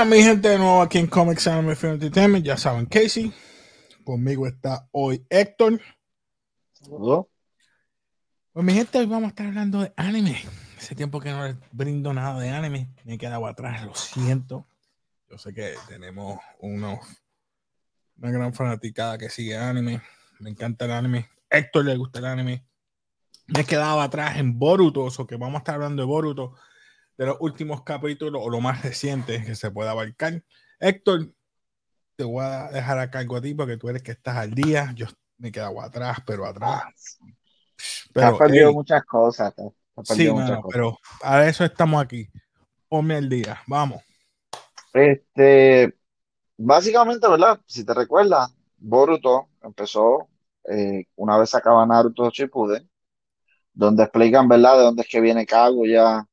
Bueno, mi gente, de nuevo aquí en Comics Anime Film Entertainment. Ya saben, Casey. Conmigo está hoy Héctor. Saludos. Pues mi gente, hoy vamos a estar hablando de anime. Hace tiempo que no les brindo nada de anime. Me he quedado atrás, lo siento. Yo sé que tenemos unos, una gran fanaticada que sigue anime. Me encanta el anime. Héctor le gusta el anime. Me he quedado atrás en Boruto, o que vamos a estar hablando de Boruto, de los últimos capítulos o lo más reciente que se pueda abarcar. Héctor, te voy a dejar a cargo a ti porque tú eres que estás al día. Yo me he quedado atrás, pero atrás. Te has perdido muchas cosas. Sí, mano, cosas. pero a eso estamos aquí. Ponme al día, vamos. Este, básicamente, ¿verdad? Si te recuerdas, Boruto empezó eh, una vez acaba Naruto Shippuden, donde explican, ¿verdad? De dónde es que viene Kaguya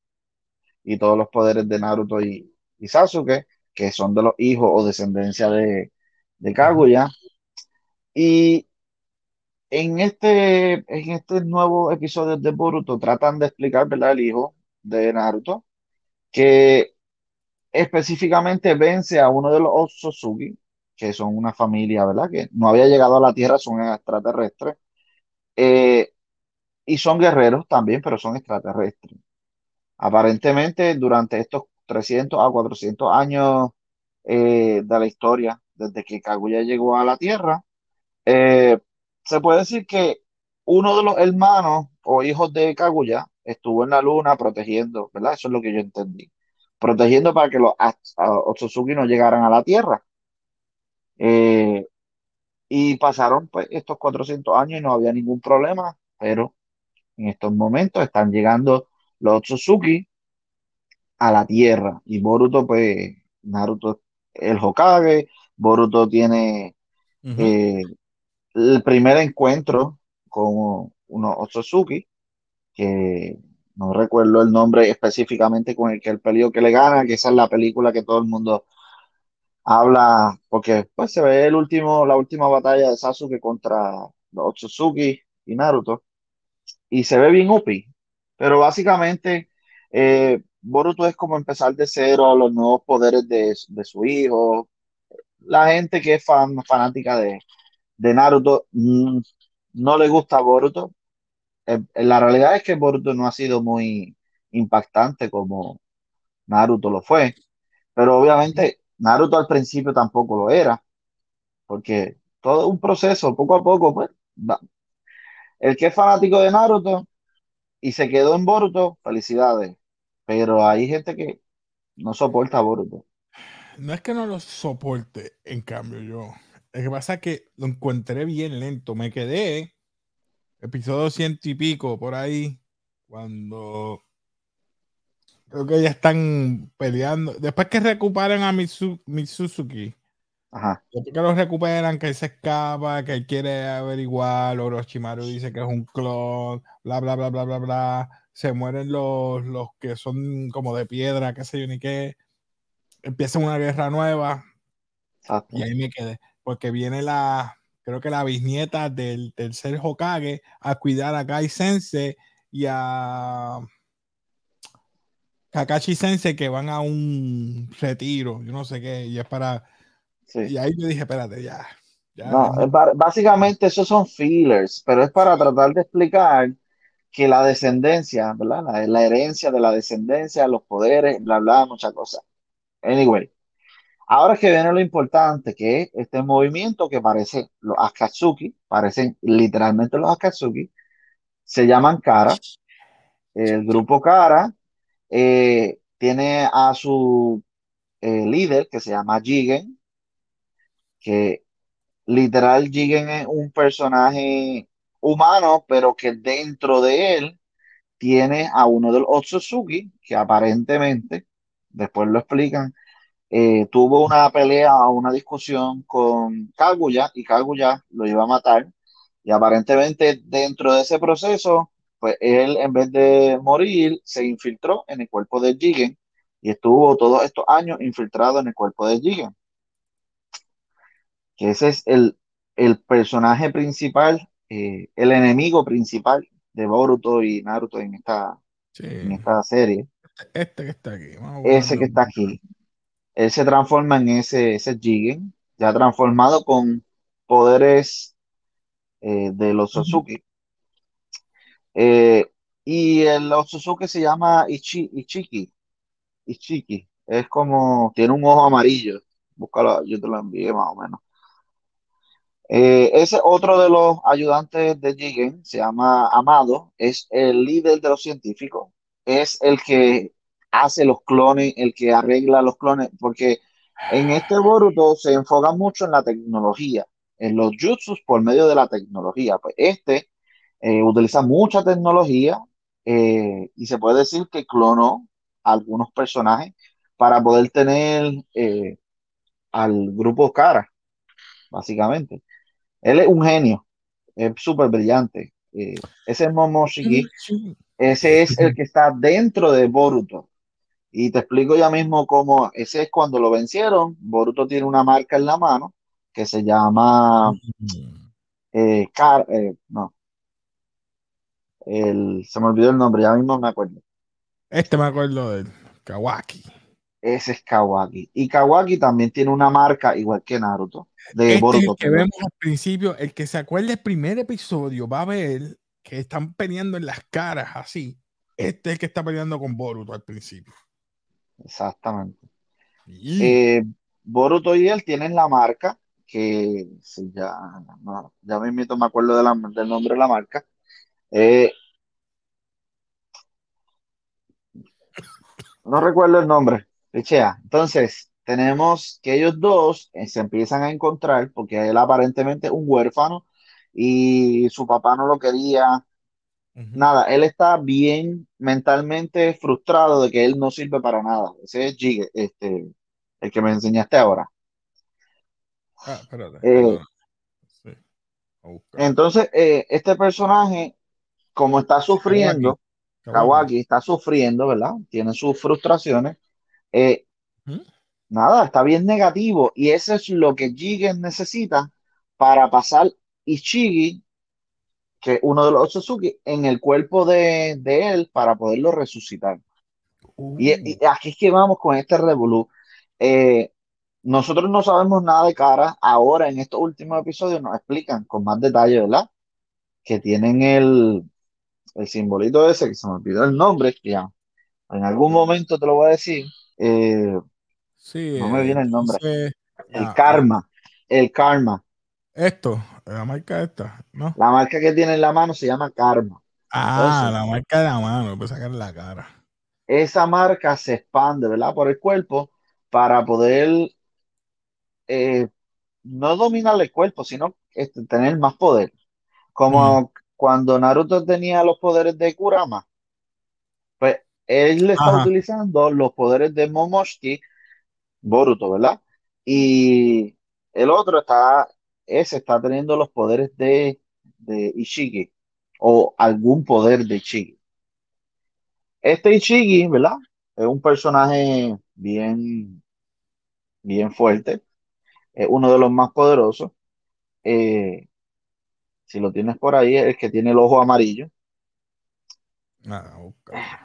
y todos los poderes de Naruto y, y Sasuke, que son de los hijos o descendencia de, de Kaguya. Y en este, en este nuevo episodio de Boruto tratan de explicar, ¿verdad? El hijo de Naruto, que específicamente vence a uno de los Otsutsuki, que son una familia, ¿verdad? Que no había llegado a la Tierra, son extraterrestres. Eh, y son guerreros también, pero son extraterrestres. Aparentemente, durante estos 300 a 400 años eh, de la historia, desde que Kaguya llegó a la Tierra, eh, se puede decir que uno de los hermanos o hijos de Kaguya estuvo en la luna protegiendo, ¿verdad? Eso es lo que yo entendí. Protegiendo para que los Otsutsuki no llegaran a la Tierra. Eh, y pasaron pues, estos 400 años y no había ningún problema, pero en estos momentos están llegando los Otsutsuki a la Tierra. Y Boruto, pues, Naruto es el Hokage, Boruto tiene eh, el primer encuentro con unos Otsutsuki, que no recuerdo el nombre específicamente con el que el peleó que le gana, que esa es la película que todo el mundo habla, porque pues se ve el último, la última batalla de Sasuke contra los Otsutsuki y Naruto, y se ve bien UPI, pero básicamente eh, Boruto es como empezar de cero, los nuevos poderes de, de su hijo, la gente que es fan, fanática de, de Naruto mm, no le gusta Boruto. Eh, la realidad es que Boruto no ha sido muy impactante como Naruto lo fue, pero obviamente Naruto al principio tampoco lo era, porque todo un proceso, poco a poco, pues. El que es fanático de Naruto y se quedó en Boruto, felicidades, pero hay gente que no soporta a Boruto. No es que no lo soporte, en cambio, yo. Lo que pasa es que lo encontré bien lento. Me quedé episodio ciento y pico por ahí, cuando creo que ya están peleando. Después que recuperan a Mitsu, Mitsuzuki, Ajá, después que lo recuperan, que él se escapa, que él quiere averiguar, Orochimaru dice que es un clon, bla, bla, bla, bla, bla, bla. Se mueren los, los que son como de piedra, qué sé yo ni qué. Empieza una guerra nueva. exacto. Y ahí me quedé, porque viene la, creo que la bisnieta del tercer Hokage a cuidar a Kai Sensei y a Kakashi Sensei que van a un retiro, yo no sé qué, y es para, Sí. y ahí yo dije, espérate, ya, ya, No, ba- básicamente esos son fillers, pero es para tratar de explicar que la descendencia, ¿verdad? La, la herencia de la descendencia, los poderes, bla, bla, muchas cosas. Anyway, ahora es que viene lo importante, que es este movimiento que parece los Akatsuki, parecen literalmente los Akatsuki, se llaman Kara. El grupo Kara eh, tiene a su eh, líder que se llama Jigen, que Literal, Jigen es un personaje humano, pero que dentro de él tiene a uno de los Otsutsuki, que aparentemente, después lo explican, eh, tuvo una pelea o una discusión con Kaguya y Kaguya lo iba a matar. Y aparentemente dentro de ese proceso, pues él en vez de morir, se infiltró en el cuerpo de Jigen y estuvo todos estos años infiltrado en el cuerpo de Jigen que ese es el, el personaje principal, eh, el enemigo principal de Boruto y Naruto en esta, sí. en esta serie. este que está aquí, vamos Ese que está aquí. él se transforma en ese, ese Jigen, ya transformado con poderes eh, de los. Otsutsuki. Eh, y el Otsutsuki se llama Ichi, Ichiki. Ichiki. Es como, tiene un ojo amarillo. Búscalo, yo te lo envié más o menos. Eh, ese otro de los ayudantes de Jigen se llama Amado, es el líder de los científicos, es el que hace los clones, el que arregla los clones, porque en este Boruto se enfoca mucho en la tecnología, en los jutsus por medio de la tecnología. Pues este eh, utiliza mucha tecnología eh, y se puede decir que clonó a algunos personajes para poder tener eh, al grupo Cara, básicamente. Él es un genio, es súper brillante. Eh, ese Momoshiki, ese es el que está dentro de Boruto. Y te explico ya mismo cómo, ese es cuando lo vencieron. Boruto tiene una marca en la mano que se llama, eh, Car- eh, no, el, se me olvidó el nombre, ya mismo me acuerdo. Este me acuerdo del Kawaki. Ese es Kawaki. Y Kawaki también tiene una marca igual que Naruto, de Este es Boruto, el que vemos al principio, el que se acuerda del primer episodio va a ver que están peleando en las caras así. Este es el que está peleando con Boruto al principio. Exactamente. Y Eh, Boruto y él tienen la marca que sí, ya, ya me acuerdo de la- del nombre de la marca. Eh, no recuerdo el nombre, Entonces, tenemos que ellos dos eh, se empiezan a encontrar porque él aparentemente es un huérfano y su papá no lo quería. Nada, él está bien mentalmente frustrado de que él no sirve para nada. Ese es este, el que me enseñaste ahora. Ah, espérate, Eh. Sí, entonces, eh, este personaje, como está sufriendo, Kawaki. Kawaki está sufriendo, ¿verdad? Tiene sus frustraciones. Eh, Ujú. nada, está bien negativo. Y eso es lo que Jigen necesita para pasar Ichigi, que es uno de los Otsutsuki, en el cuerpo de, de él para poderlo resucitar. Y, y aquí es que vamos con este revolú. Eh, nosotros no sabemos nada de cara. Ahora, en estos últimos episodios, nos explican con más detalle, ¿verdad? Que tienen el, el simbolito ese, que se me olvidó el nombre, que ya en algún momento te lo voy a decir. Eh, sí, no me viene el nombre. El ah, karma. El karma. esto, la marca esta, ¿no? La marca que tiene en la mano se llama karma. Ah, Entonces, la marca de la mano, pues sacar la cara. esa marca se expande, ¿verdad? Por el cuerpo para poder eh, no dominar el cuerpo, sino este, tener más poder. Como cuando Naruto tenía los poderes de Kurama, él está Ajá. utilizando los poderes de Momoshiki, Boruto, ¿verdad? Y el otro está, ese está teniendo los poderes de, de Ishiki o algún poder de Ishiki. Este Ishiki, ¿verdad? Es un personaje bien, bien fuerte, es uno de los más poderosos. Eh, si lo tienes por ahí, es el que tiene el ojo amarillo. Nada, a buscarlo.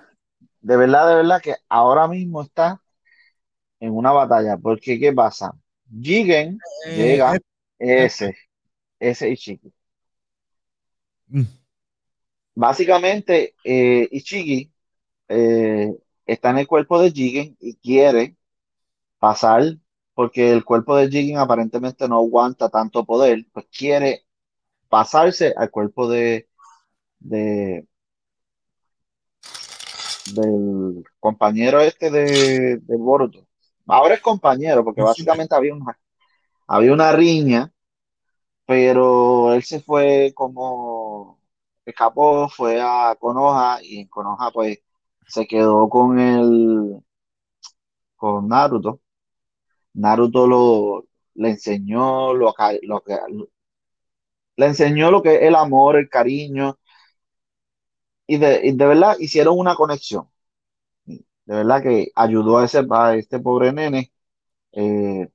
De verdad, de verdad que ahora mismo está en una batalla, porque ¿qué pasa? Jigen Eh, llega, es- ese, ese Ichiki. mm, Básicamente, eh, Ichiki eh, está en el cuerpo de Jigen y quiere pasar, porque el cuerpo de Jigen aparentemente no aguanta tanto poder, pues quiere pasarse al cuerpo de, de- del compañero este de, de Boruto. Ahora es compañero, porque básicamente había una, había una riña, pero él se fue como, escapó, fue a Konoha y en Konoha pues se quedó con el, con Naruto. Naruto lo, le enseñó lo, lo que, le enseñó lo que es el amor, el cariño, y de, y de verdad hicieron una conexión. De verdad que ayudó a, ese, a este pobre nene. Eh,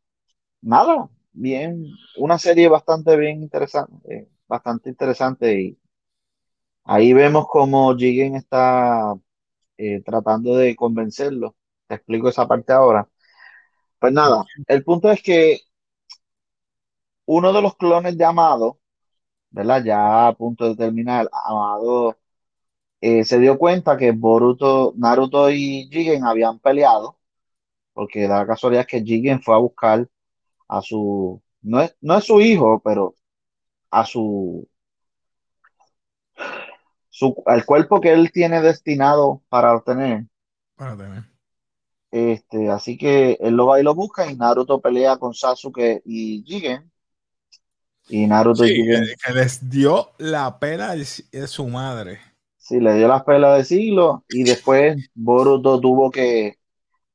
nada, bien, una serie bastante bien interesante, eh, bastante interesante y ahí vemos cómo Jigen está eh, tratando de convencerlo. Te explico esa parte ahora. Pues nada, el punto es que uno de los clones de Amado, ¿verdad? Ya a punto de terminar, Amado eh, se dio cuenta que Boruto, Naruto y Jigen habían peleado, porque la casualidad que Jigen fue a buscar a su, no es, no es su hijo, pero a su, su, al cuerpo que él tiene destinado para obtener. Para tener. Este, así que él lo va y lo busca y Naruto pelea con Sasuke y Jigen. Y Naruto y Jigen, que, les dio la pena de su madre. Sí, le dio las pelas de siglo y después Boruto tuvo que,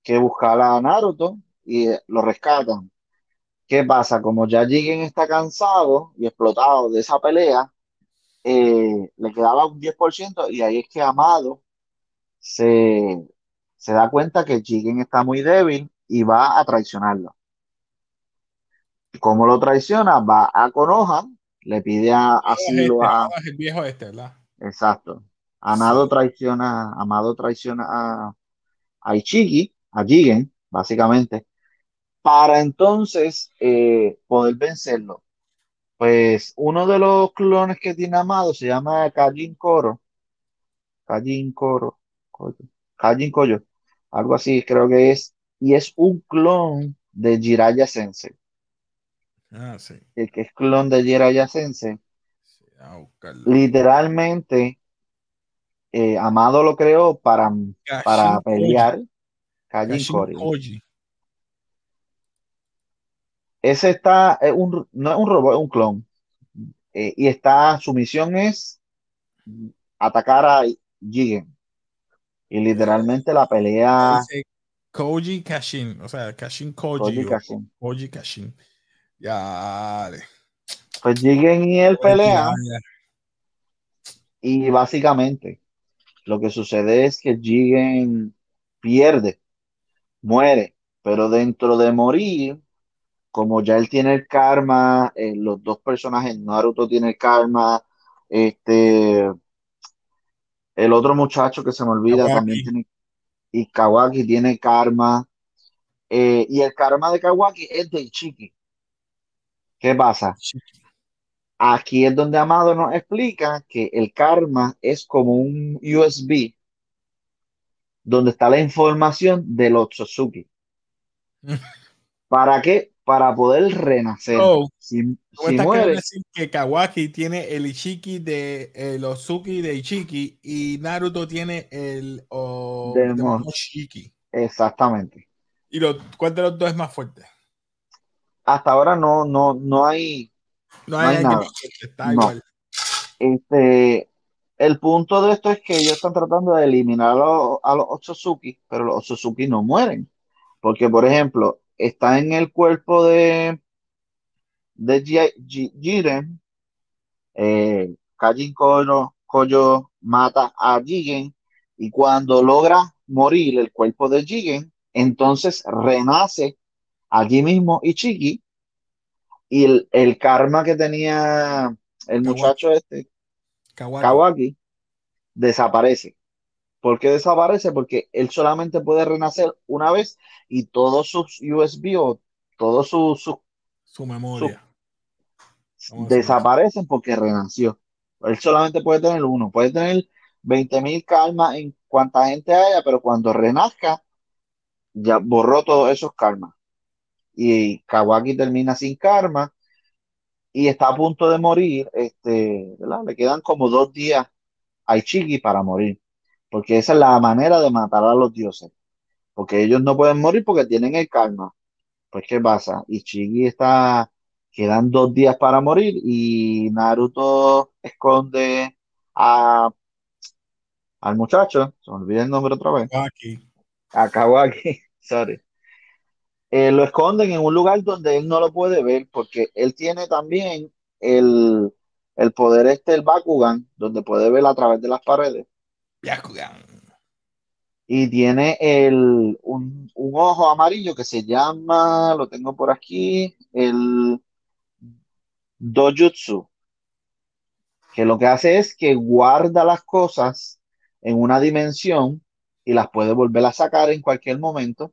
que buscar a Naruto y eh, lo rescatan. ¿Qué pasa? Como ya Jigen está cansado y explotado de esa pelea, eh, le quedaba un 10% y ahí es que Amado se, se da cuenta que Jigen está muy débil y va a traicionarlo. ¿Cómo lo traiciona? Va a Konoha, le pide a- asilo a... el viejo este, ¿verdad? Exacto. Amado traiciona, Amado traiciona a, a Ichigi, a Jigen, básicamente, para entonces eh, poder vencerlo. Pues uno de los clones que tiene Amado se llama Kajin Koro. Kajin Koro. Kajin Koyo. Algo así creo que es. Y es un clon de Jiraiya Sensei. Ah, sí. El que es clon de Jiraiya Sensei. Sí, a buscarlo. Literalmente, eh, Amado lo creó para, para pelear. Kajin. Koji. Ese está, es un, no es un robot, es un clon. Eh, y está, su misión es atacar a Jigen. Y literalmente la pelea Dice Koji Kashin. O sea, Kashin Koji. Koji Kashin. Koji Kashin. Ya. Pues Jigen y él pelean y básicamente lo que sucede es que Jigen pierde, muere, pero dentro de morir, como ya él tiene el karma, eh, los dos personajes, Naruto tiene el karma, este, el otro muchacho que se me olvida Kawaki. también tiene, y Kawaki tiene karma, eh, y el karma de Kawaki es de Ichiki. ¿Qué pasa? Aquí es donde Amado nos explica que el karma es como un USB donde está la información de los Otsutsuki. ¿Para qué? Para poder renacer. Oh, si ¿Tú me si decir que Kawaki tiene el Ichiki de el Ozuki de Ichiki y Naruto tiene el oh, De exactamente. ¿Y lo, cuál de los dos es más fuerte? Hasta ahora no, no, no hay, No No hay nada. está No. igual. este, el punto de esto es que ellos están tratando de eliminar a los, a los Otsutsuki, pero los Otsutsuki no mueren. Porque, por ejemplo, está en el cuerpo de, de Ji- Ji- Jiren, eh, Kajin Koyo, Koyo mata a Jigen y cuando logra morir el cuerpo de Jigen, entonces renace allí mismo Ichiki y el, el karma que tenía el Kawaki. muchacho este, Kawaki. Kawaki, desaparece. ¿Por qué desaparece? Porque él solamente puede renacer una vez y todos sus USB o todos sus, sus Su memoria. Desaparecen porque renació. Él solamente puede tener uno, puede tener 20.000 karmas en cuanta gente haya, pero cuando renazca, ya borró todos esos karmas. Y Kawaki termina sin karma y está a punto de morir. Este, ¿verdad? Le quedan como dos días a Ichigi para morir, porque esa es la manera de matar a los dioses, porque ellos no pueden morir porque tienen el karma. Pues, ¿qué pasa? Ichigi está, quedan dos días para morir y Naruto esconde a, al muchacho, se me olvida el nombre otra vez, Kawaki. a Kawaki, sorry. Eh, lo esconden en un lugar donde él no lo puede ver porque él tiene también el, el poder este, el Bakugan, donde puede ver a través de las paredes. Byakugan. y tiene el, un, un ojo amarillo que se llama, lo tengo por aquí, el Dojutsu, que lo que hace es que guarda las cosas en una dimensión y las puede volver a sacar en cualquier momento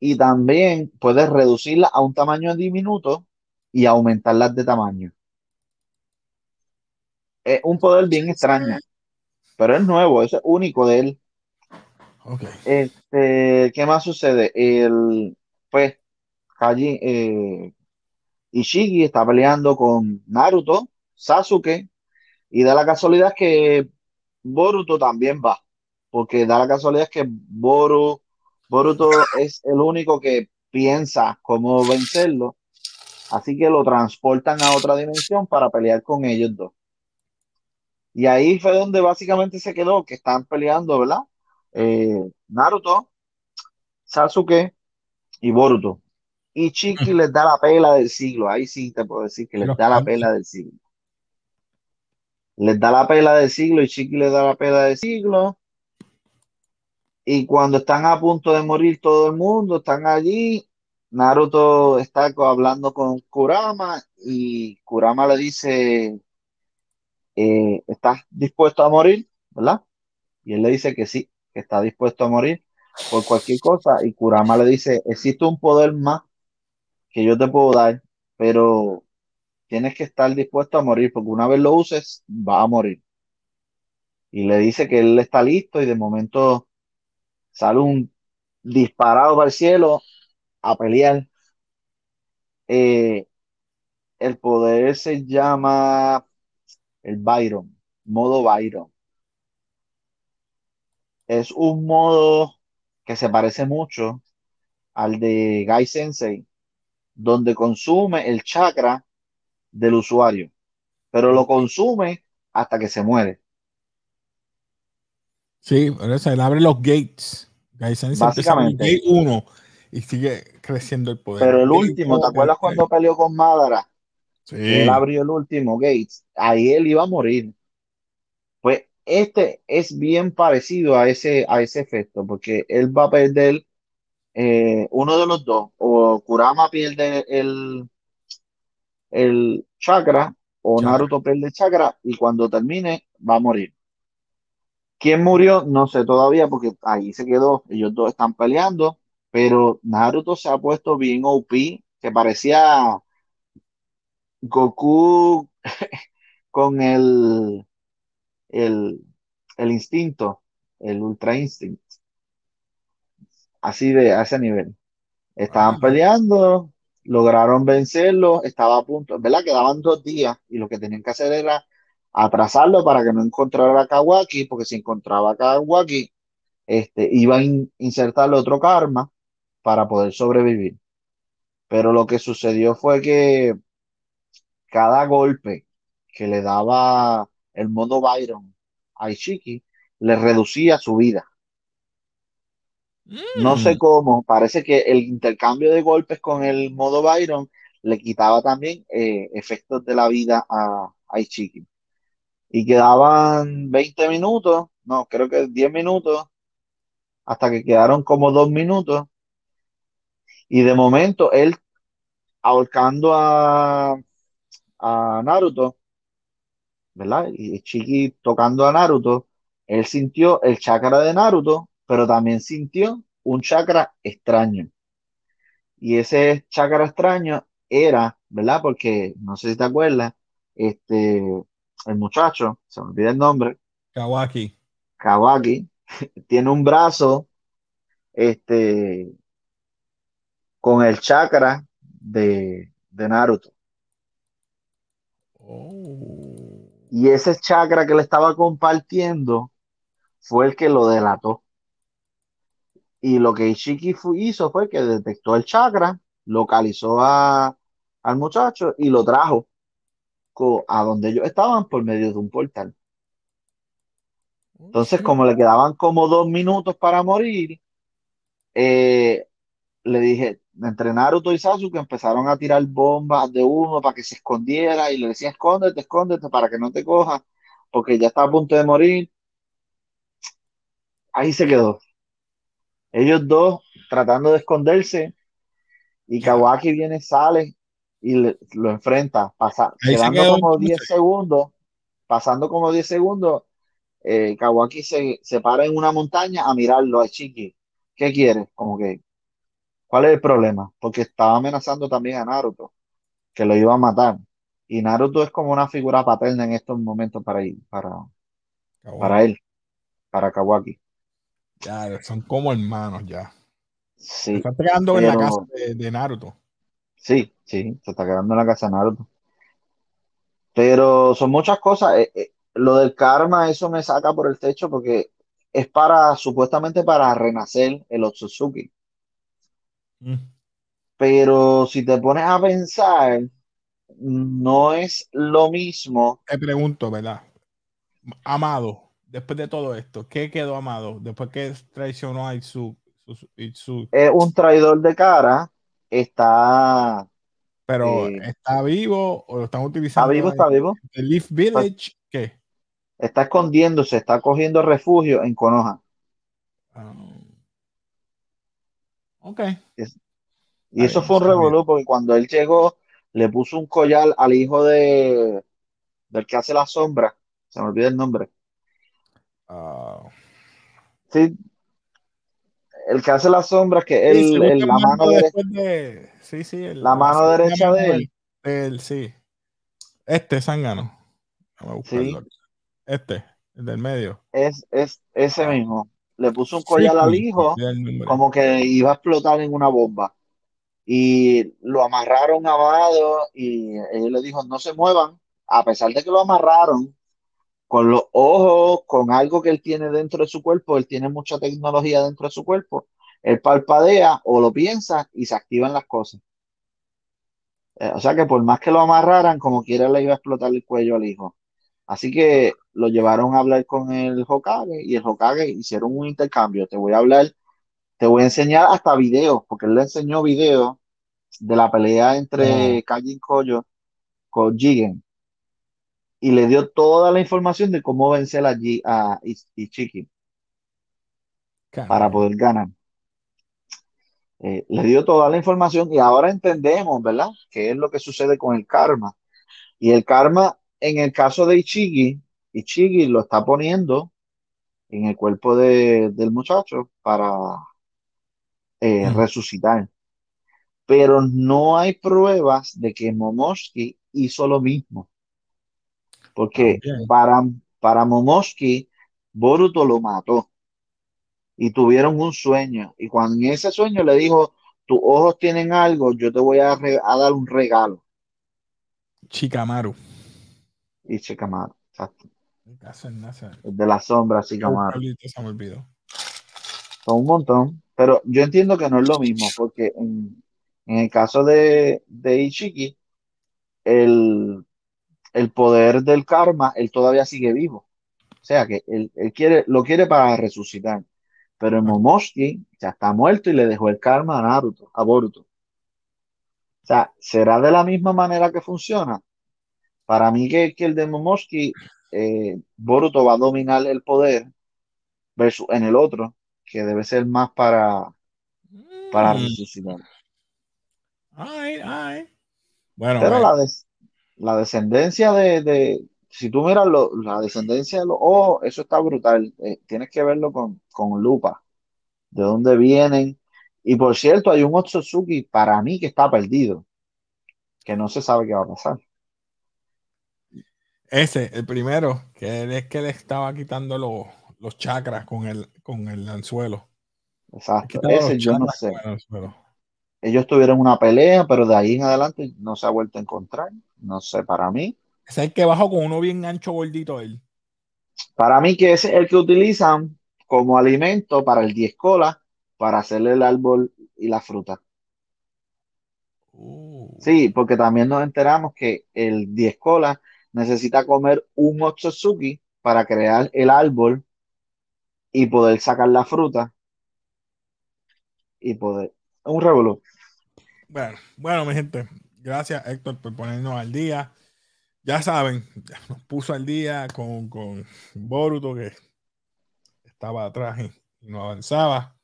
y también puedes reducirlas a un tamaño diminuto y aumentarlas de tamaño. Es un poder bien extraño, pero es nuevo, es único de él. Este, ¿qué más sucede? El, pues, Kaji, eh, Ishiki está peleando con Naruto, Sasuke, y da la casualidad que Boruto también va, porque da la casualidad que Boru, Boruto es el único que piensa cómo vencerlo, así que lo transportan a otra dimensión para pelear con ellos dos. Y ahí fue donde básicamente se quedó, que están peleando, ¿verdad? Eh, Naruto, Sasuke y Boruto. Y Chiki les da la pela del siglo. Ahí sí te puedo decir que les Los da la pela del siglo. Les da la pela del siglo y Chiki les da la pela del siglo. Y cuando están a punto de morir todo el mundo, están allí. Naruto está hablando con Kurama y Kurama le dice, eh, ¿estás dispuesto a morir? ¿Verdad? Y él le dice que sí, que está dispuesto a morir por cualquier cosa. Y Kurama le dice, existe un poder más que yo te puedo dar, pero tienes que estar dispuesto a morir, porque una vez lo uses, va a morir. Y le dice que él está listo y de momento sale un disparado para el cielo a pelear. Eh, el poder se llama el Byron, modo Byron. Es un modo que se parece mucho al de Gai Sensei, donde consume el chakra del usuario, pero lo consume hasta que se muere. Sí, por eso él abre los gates. Básicamente. gate 1 y sigue creciendo el poder. Pero el último, ¿te acuerdas cuando peleó con Madara? Sí. Él abrió el último Gates. Ahí él iba a morir. Pues este es bien parecido a ese, a ese efecto, porque él va a perder eh, uno de los dos. O Kurama pierde el, el chakra, o. Naruto pierde el chakra, y cuando termine va a morir. ¿Quién murió? No sé todavía, porque ahí se quedó. Ellos dos están peleando, pero Naruto se ha puesto bien OP, que parecía Goku con el, el, el instinto, el Ultra Instinct, así de a ese nivel. Estaban Ah, peleando, lograron vencerlo, estaba a punto, ¿verdad? Quedaban dos días y lo que tenían que hacer era atrasarlo para que no encontrara a Kawaki, porque si encontraba a Kawaki, este, iba a in- insertarle otro karma para poder sobrevivir. Pero lo que sucedió fue que cada golpe que le daba el modo Byron a Ishiki le reducía su vida. No sé mm, cómo, parece que el intercambio de golpes con el modo Byron le quitaba también eh, efectos de la vida a, a Ishiki. Y quedaban 20 minutos, no, creo que 10 minutos, hasta que quedaron como dos minutos. Y de momento él ahorcando a, a Naruto, ¿verdad? Y Chiqui tocando a Naruto, él sintió el chakra de Naruto, pero también sintió un chakra extraño. Y ese chakra extraño era, ¿verdad? Porque no sé si te acuerdas, este, el muchacho, se me olvida el nombre, Kawaki. Kawaki, tiene un brazo, este, con el chakra de, de Naruto. Oh. Y ese chakra que le estaba compartiendo fue el que lo delató. Y lo que Ishiki hizo fue que detectó el chakra, localizó a, al muchacho y lo trajo a donde ellos estaban por medio de un portal. Entonces, como le quedaban como dos minutos para morir, eh, le dije, entre Naruto y Sasuke empezaron a tirar bombas de humo para que se escondiera y le decía, escóndete, escóndete para que no te coja, porque ya está a punto de morir. Ahí se quedó. Ellos dos tratando de esconderse y. Kawaki viene, sale y le- lo enfrenta, pasa, se quedando como 10 entonces. segundos, pasando como 10 segundos, eh, Kawaki se, se para en una montaña a mirarlo a Chiqui. ¿Qué quiere? Como que ¿Cuál es el problema? Porque estaba amenazando también a Naruto, que lo iba a matar. Y Naruto es como una figura paterna en estos momentos para, para, para él, para Kawaki. Ya, son como hermanos ya. Sí. Se está quedando en la casa de, Naruto. Sí, sí, se está quedando en la casa Naruto. Pero son muchas cosas. Eh, eh, lo del karma, eso me saca por el techo porque es para, supuestamente para renacer el Otsutsuki. Mm. Pero si te pones a pensar, no es lo mismo. Te pregunto, ¿verdad? Amado, después de todo esto, ¿qué quedó Amado? Después que traicionó a Itsu, Es un traidor de cara, está... Pero, eh, ¿está vivo o lo están utilizando? Está vivo, está vivo. ¿El Leaf Village? ¿Qué? Está escondiéndose, está cogiendo refugio en Konoha. Ah. ok. y eso fue un revolú porque cuando él llegó, le puso un collar al hijo de del que hace la sombra. Se me olvida el nombre. Ah. Sí. El que hace la sombra, que es la mano derecha. Sí, sí, la mano derecha de él. sí. Este zángano. Sí. Este, el del medio. Es, es ese mismo. Le puso un collar al hijo, como que iba a explotar en una bomba. Y lo amarraron a Vado y él le dijo, no se muevan, a pesar de que lo amarraron, con los ojos, con algo que él tiene dentro de su cuerpo, él tiene mucha tecnología dentro de su cuerpo, él palpadea o lo piensa y se activan las cosas. Eh, o sea que por más que lo amarraran, como quiera le iba a explotar el cuello al hijo. Así que lo llevaron a hablar con el Hokage y el Hokage hicieron un intercambio. Te voy a hablar, te voy a enseñar hasta videos, porque él le enseñó videos de la pelea entre. Kajin Koyo con Jigen y le dio toda la información de cómo vencer a, a Ichiki para poder ganar. Eh, le dio toda la información y ahora entendemos, ¿verdad? ¿Qué es lo que sucede con el karma? Y el karma en el caso de Ichigi, Ichigi lo está poniendo en el cuerpo del muchacho para eh, mm. resucitar. Pero no hay pruebas de que Momoshiki hizo lo mismo. Porque para, para Momoshiki, Boruto lo mató. Y tuvieron un sueño. Y cuando en ese sueño le dijo, tus ojos tienen algo, yo te voy a, a dar un regalo. Chikamaru y Shikamaru. Exacto. De la sombra, Shikamaru. Se me olvidó. Son un montón. Pero yo entiendo que no es lo mismo, porque en, el caso de, de Ichiki, el, poder del karma, él todavía sigue vivo. O sea que él, quiere, lo quiere para resucitar. Pero el Momoshiki ya está muerto y le dejó el karma a Naruto, a Boruto. O sea, ¿será de la misma manera que funciona? Para mí que, el de Momoshiki, eh, Boruto va a dominar el poder versus en el otro, que debe ser más para, para mm. resucitar. Ay, ay. Bueno, Pero la, la descendencia de, si tú miras la descendencia de los ojos, eso está brutal. Eh, tienes que verlo con, con, lupa. De dónde vienen. Y por cierto, hay un Otsutsuki para mí que está perdido. Que no se sabe qué va a pasar. Ese, el primero, que es que le estaba quitando los, los chakras con el, con el anzuelo. Exacto, ese yo no sé. Ellos tuvieron una pelea, pero de ahí en adelante no se ha vuelto a encontrar. No sé, para mí. Es el que bajó con uno bien ancho, gordito él. Para mí que es el que utilizan como alimento para el diescola, para hacerle el árbol y la fruta. Uh. Sí, porque también nos enteramos que el diescola necesita comer un Otsutsuki para crear el árbol y poder sacar la fruta y poder. Un revolú. Bueno, bueno, mi gente, gracias Héctor por ponernos al día. Ya saben, nos puso al día con, con Boruto que estaba atrás y no avanzaba.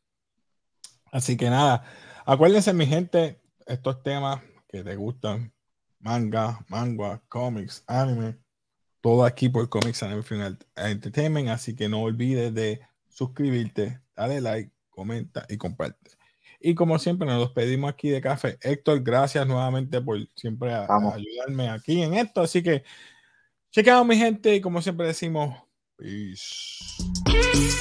Así que nada, acuérdense, mi gente, estos temas que te gustan, manga, manga, cómics, anime, todo aquí por Comics Anime Final Entertainment. Así que no olvides de suscribirte, dale like, comenta y comparte. Y como siempre, nos despedimos aquí de café. Héctor, gracias nuevamente por siempre ayudarme aquí en esto. Así que, chequeado mi gente, y como siempre decimos, peace.